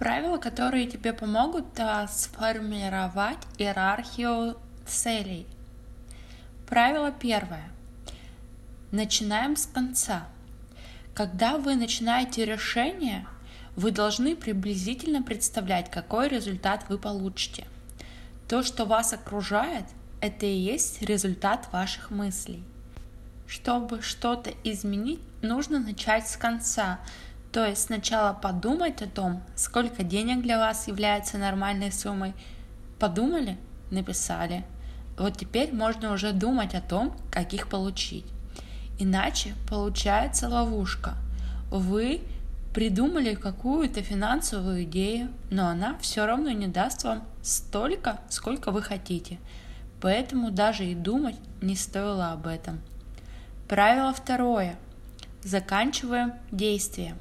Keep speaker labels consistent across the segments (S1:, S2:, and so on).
S1: Правила, которые тебе помогут а, сформировать иерархию целей. Правило первое. Начинаем с конца. Когда вы начинаете решение, вы должны приблизительно представлять, какой результат вы получите. То, что вас окружает, это и есть результат ваших мыслей. Чтобы что-то изменить, нужно начать с конца, то есть сначала подумать о том, сколько денег для вас является нормальной суммой. Подумали? Написали. Вот теперь можно уже думать о том, как их получить. Иначе получается ловушка. Вы придумали какую-то финансовую идею, но она все равно не даст вам столько, сколько вы хотите. Поэтому даже и думать не стоило об этом. Правило второе. Заканчиваем действие.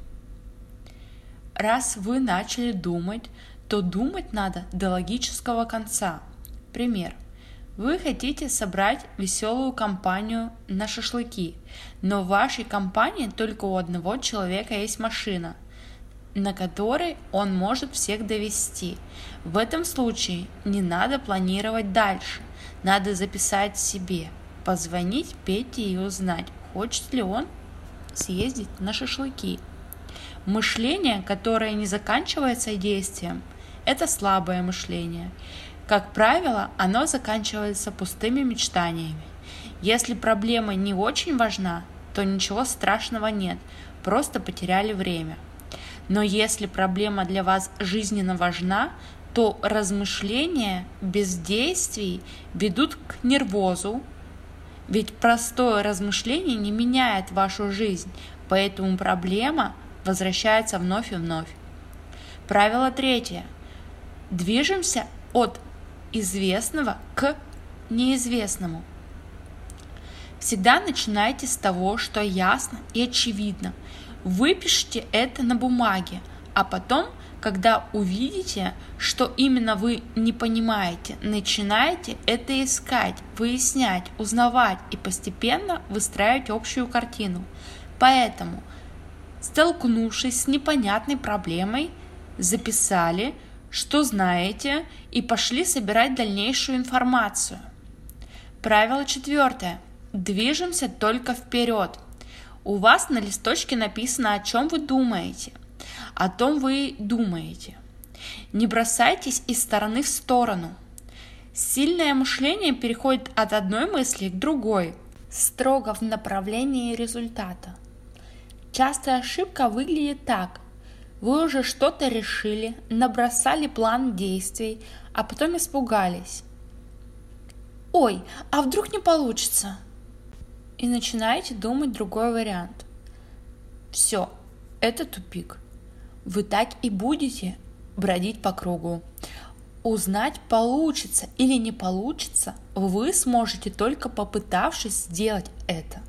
S1: Раз вы начали думать, то думать надо до логического конца. Пример. Вы хотите собрать веселую компанию на шашлыки, но в вашей компании только у одного человека есть машина, на которой он может всех довести. В этом случае не надо планировать дальше, надо записать себе, позвонить Пете и узнать, хочет ли он съездить на шашлыки. Мышление, которое не заканчивается действием, это слабое мышление. Как правило, оно заканчивается пустыми мечтаниями. Если проблема не очень важна, то ничего страшного нет, просто потеряли время. Но если проблема для вас жизненно важна, то размышления без действий ведут к нервозу, ведь простое размышление не меняет вашу жизнь, поэтому проблема возвращается вновь и вновь. Правило третье. Движемся от известного к неизвестному. Всегда начинайте с того, что ясно и очевидно. Выпишите это на бумаге, а потом, когда увидите, что именно вы не понимаете, начинайте это искать, выяснять, узнавать и постепенно выстраивать общую картину. Поэтому, столкнувшись с непонятной проблемой, записали – что знаете, и пошли собирать дальнейшую информацию. Правило четвертое. Движемся только вперед. У вас на листочке написано, о чем вы думаете. О том вы думаете. Не бросайтесь из стороны в сторону. Сильное мышление переходит от одной мысли к другой, строго в направлении результата. Частая ошибка выглядит так. Вы уже что-то решили, набросали план действий, а потом испугались. Ой, а вдруг не получится? И начинаете думать другой вариант. Все, это тупик. Вы так и будете бродить по кругу. Узнать, получится или не получится, вы сможете только попытавшись сделать это.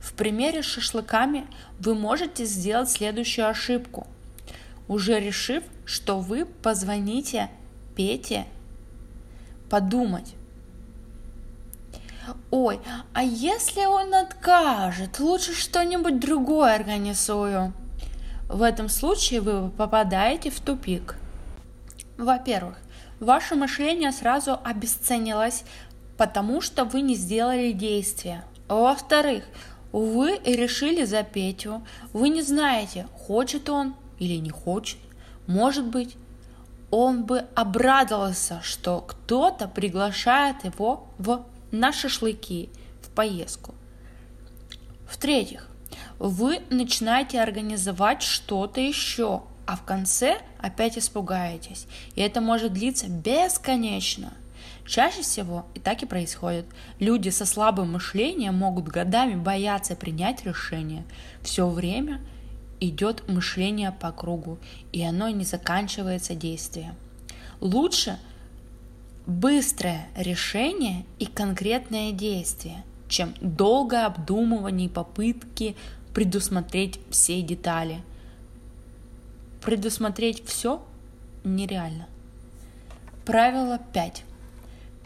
S1: В примере с шашлыками вы можете сделать следующую ошибку – уже решив, что вы позвоните Пете подумать. Ой, а если он откажет, лучше что-нибудь другое организую. В этом случае вы попадаете в тупик. Во-первых, ваше мышление сразу обесценилось, потому что вы не сделали действия. Во-вторых, вы решили за Петю, вы не знаете, хочет он или не хочет. Может быть, он бы обрадовался, что кто-то приглашает его в, на шашлыки, в поездку. В-третьих, вы начинаете организовать что-то еще, а в конце опять испугаетесь. И это может длиться бесконечно. Чаще всего и так и происходит. Люди со слабым мышлением могут годами бояться принять решение. Все время – идет мышление по кругу, и оно не заканчивается действием. Лучше быстрое решение и конкретное действие, чем долгое обдумывание и попытки предусмотреть все детали. Предусмотреть все нереально. Правило 5.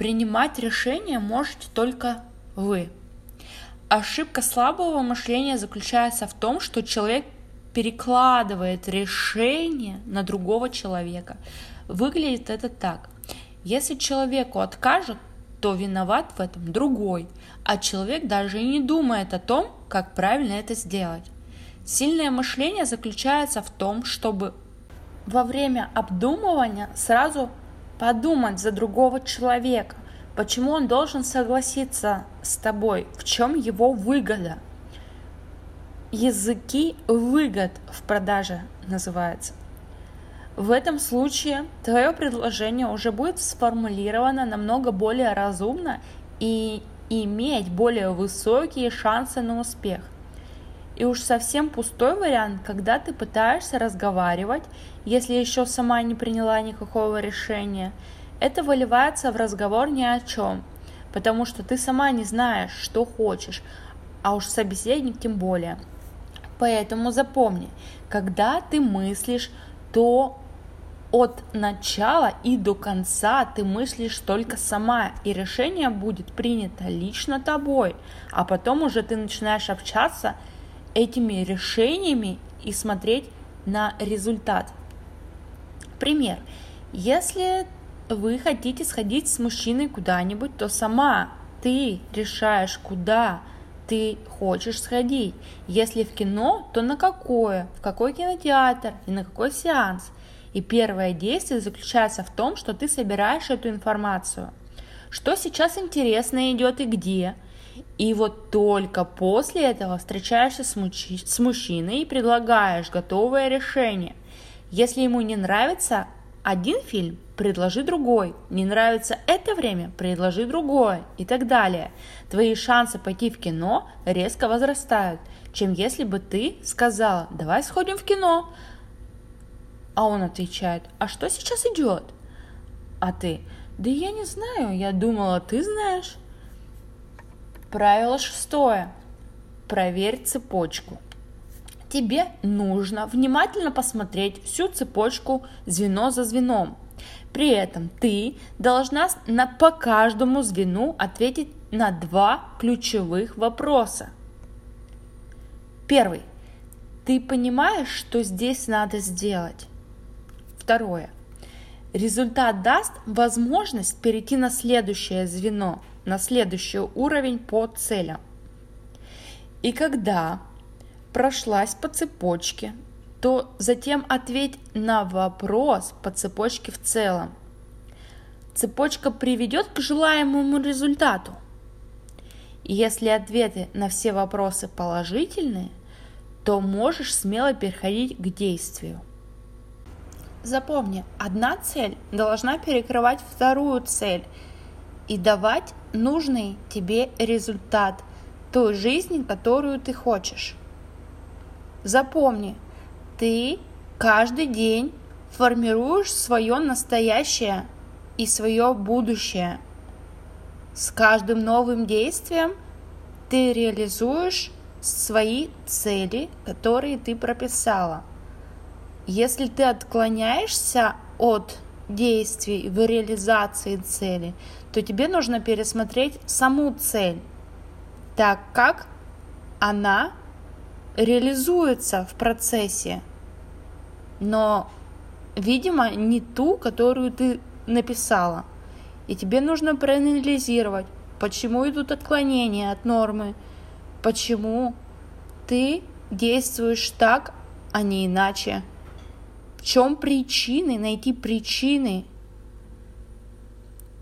S1: Принимать решение можете только вы. Ошибка слабого мышления заключается в том, что человек перекладывает решение на другого человека. Выглядит это так. Если человеку откажут, то виноват в этом другой, а человек даже и не думает о том, как правильно это сделать. Сильное мышление заключается в том, чтобы во время обдумывания сразу подумать за другого человека, почему он должен согласиться с тобой, в чем его выгода – языки выгод в продаже называется. В этом случае твое предложение уже будет сформулировано намного более разумно и иметь более высокие шансы на успех. И уж совсем пустой вариант, когда ты пытаешься разговаривать, если еще сама не приняла никакого решения, это выливается в разговор ни о чем, потому что ты сама не знаешь, что хочешь, а уж собеседник тем более – Поэтому запомни, когда ты мыслишь, то от начала и до конца ты мыслишь только сама, и решение будет принято лично тобой, а потом уже ты начинаешь общаться этими решениями и смотреть на результат. Пример. Если вы хотите сходить с мужчиной куда-нибудь, то сама ты решаешь, куда ты хочешь сходить. Если в кино, то на какое, в какой кинотеатр и на какой сеанс. И первое действие заключается в том, что ты собираешь эту информацию. Что сейчас интересно идет и где. И вот только после этого встречаешься с, мужч... с мужчиной и предлагаешь готовое решение. Если ему не нравится один фильм, предложи другой. Не нравится это время, предложи другое и так далее. Твои шансы пойти в кино резко возрастают, чем если бы ты сказала, давай сходим в кино. А он отвечает, а что сейчас идет? А ты, да я не знаю, я думала, ты знаешь. Правило шестое. Проверь цепочку. Тебе нужно внимательно посмотреть всю цепочку звено за звеном – при этом ты должна на, по каждому звену ответить на два ключевых вопроса. Первый. Ты понимаешь, что здесь надо сделать? Второе. Результат даст возможность перейти на следующее звено, на следующий уровень по целям. И когда прошлась по цепочке, то затем ответь на вопрос по цепочке в целом. Цепочка приведет к желаемому результату. И если ответы на все вопросы положительные, то можешь смело переходить к действию. Запомни, одна цель должна перекрывать вторую цель и давать нужный тебе результат той жизни, которую ты хочешь. Запомни, ты каждый день формируешь свое настоящее и свое будущее. С каждым новым действием ты реализуешь свои цели, которые ты прописала. Если ты отклоняешься от действий в реализации цели, то тебе нужно пересмотреть саму цель, так как она реализуется в процессе но, видимо, не ту, которую ты написала. И тебе нужно проанализировать, почему идут отклонения от нормы, почему ты действуешь так, а не иначе. В чем причины, найти причины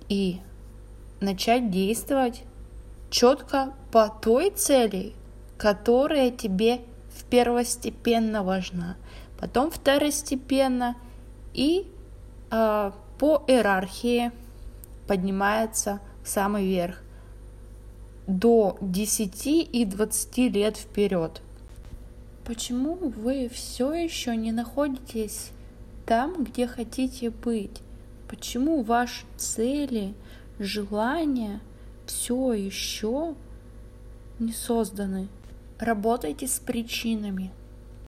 S1: и начать действовать четко по той цели, которая тебе в первостепенно важна потом второстепенно и э, по иерархии поднимается в самый верх до 10 и 20 лет вперед. Почему вы все еще не находитесь там, где хотите быть? Почему ваши цели, желания все еще не созданы? Работайте с причинами.